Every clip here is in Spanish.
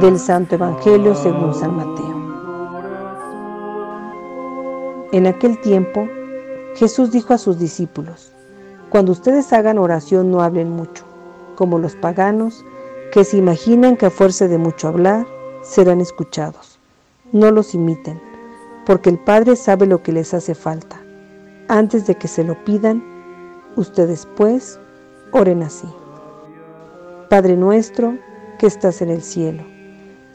Del Santo Evangelio según San Mateo. En aquel tiempo, Jesús dijo a sus discípulos, Cuando ustedes hagan oración no hablen mucho, como los paganos, que se imaginan que a fuerza de mucho hablar serán escuchados. No los imiten, porque el Padre sabe lo que les hace falta. Antes de que se lo pidan, ustedes pues oren así. Padre nuestro que estás en el cielo,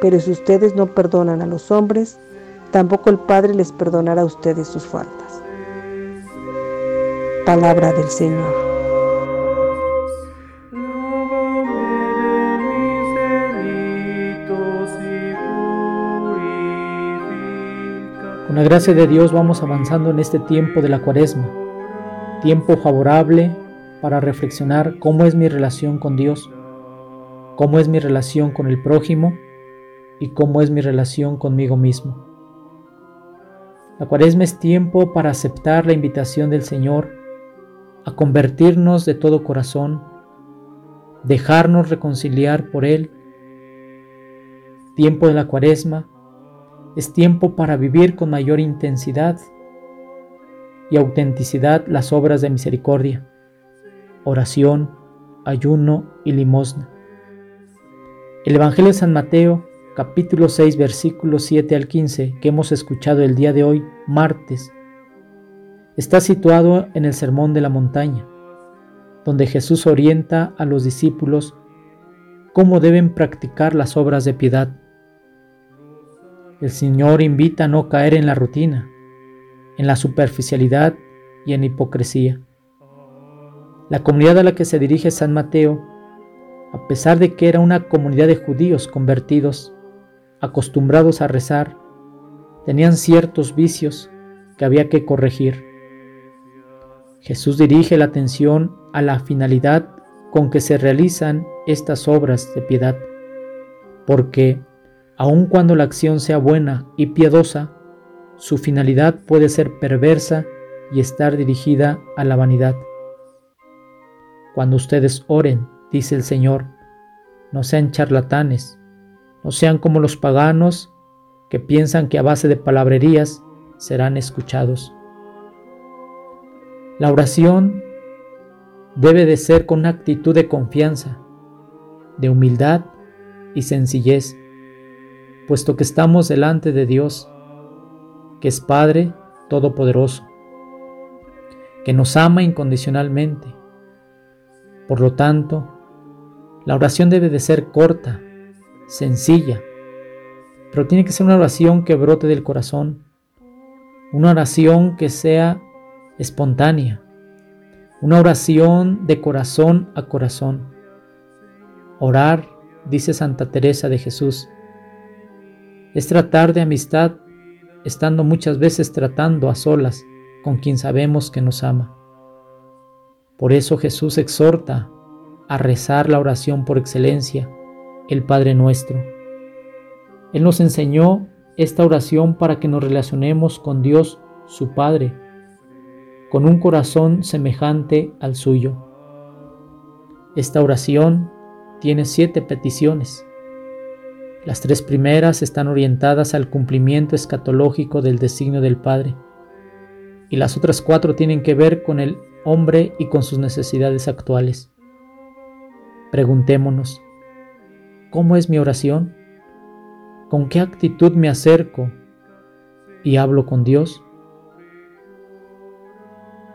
Pero si ustedes no perdonan a los hombres, tampoco el Padre les perdonará a ustedes sus faltas. Palabra del Señor. Con la gracia de Dios vamos avanzando en este tiempo de la cuaresma, tiempo favorable para reflexionar cómo es mi relación con Dios, cómo es mi relación con el prójimo y cómo es mi relación conmigo mismo. La cuaresma es tiempo para aceptar la invitación del Señor a convertirnos de todo corazón, dejarnos reconciliar por Él. Tiempo de la cuaresma es tiempo para vivir con mayor intensidad y autenticidad las obras de misericordia, oración, ayuno y limosna. El Evangelio de San Mateo, capítulo 6, versículos 7 al 15, que hemos escuchado el día de hoy, martes, está situado en el Sermón de la Montaña, donde Jesús orienta a los discípulos cómo deben practicar las obras de piedad el Señor invita a no caer en la rutina, en la superficialidad y en hipocresía. La comunidad a la que se dirige San Mateo, a pesar de que era una comunidad de judíos convertidos, acostumbrados a rezar, tenían ciertos vicios que había que corregir. Jesús dirige la atención a la finalidad con que se realizan estas obras de piedad, porque aun cuando la acción sea buena y piadosa, su finalidad puede ser perversa y estar dirigida a la vanidad. Cuando ustedes oren, dice el Señor, no sean charlatanes, no sean como los paganos que piensan que a base de palabrerías serán escuchados. La oración debe de ser con una actitud de confianza, de humildad y sencillez puesto que estamos delante de Dios, que es Padre Todopoderoso, que nos ama incondicionalmente. Por lo tanto, la oración debe de ser corta, sencilla, pero tiene que ser una oración que brote del corazón, una oración que sea espontánea, una oración de corazón a corazón. Orar, dice Santa Teresa de Jesús, es tratar de amistad estando muchas veces tratando a solas con quien sabemos que nos ama. Por eso Jesús exhorta a rezar la oración por excelencia, el Padre nuestro. Él nos enseñó esta oración para que nos relacionemos con Dios, su Padre, con un corazón semejante al suyo. Esta oración tiene siete peticiones. Las tres primeras están orientadas al cumplimiento escatológico del designio del Padre, y las otras cuatro tienen que ver con el hombre y con sus necesidades actuales. Preguntémonos, ¿cómo es mi oración? ¿Con qué actitud me acerco y hablo con Dios?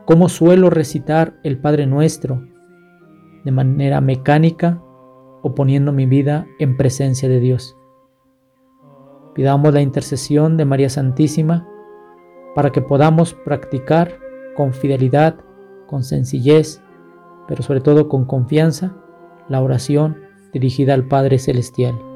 ¿Cómo suelo recitar el Padre Nuestro? ¿De manera mecánica o poniendo mi vida en presencia de Dios? Pidamos la intercesión de María Santísima para que podamos practicar con fidelidad, con sencillez, pero sobre todo con confianza, la oración dirigida al Padre Celestial.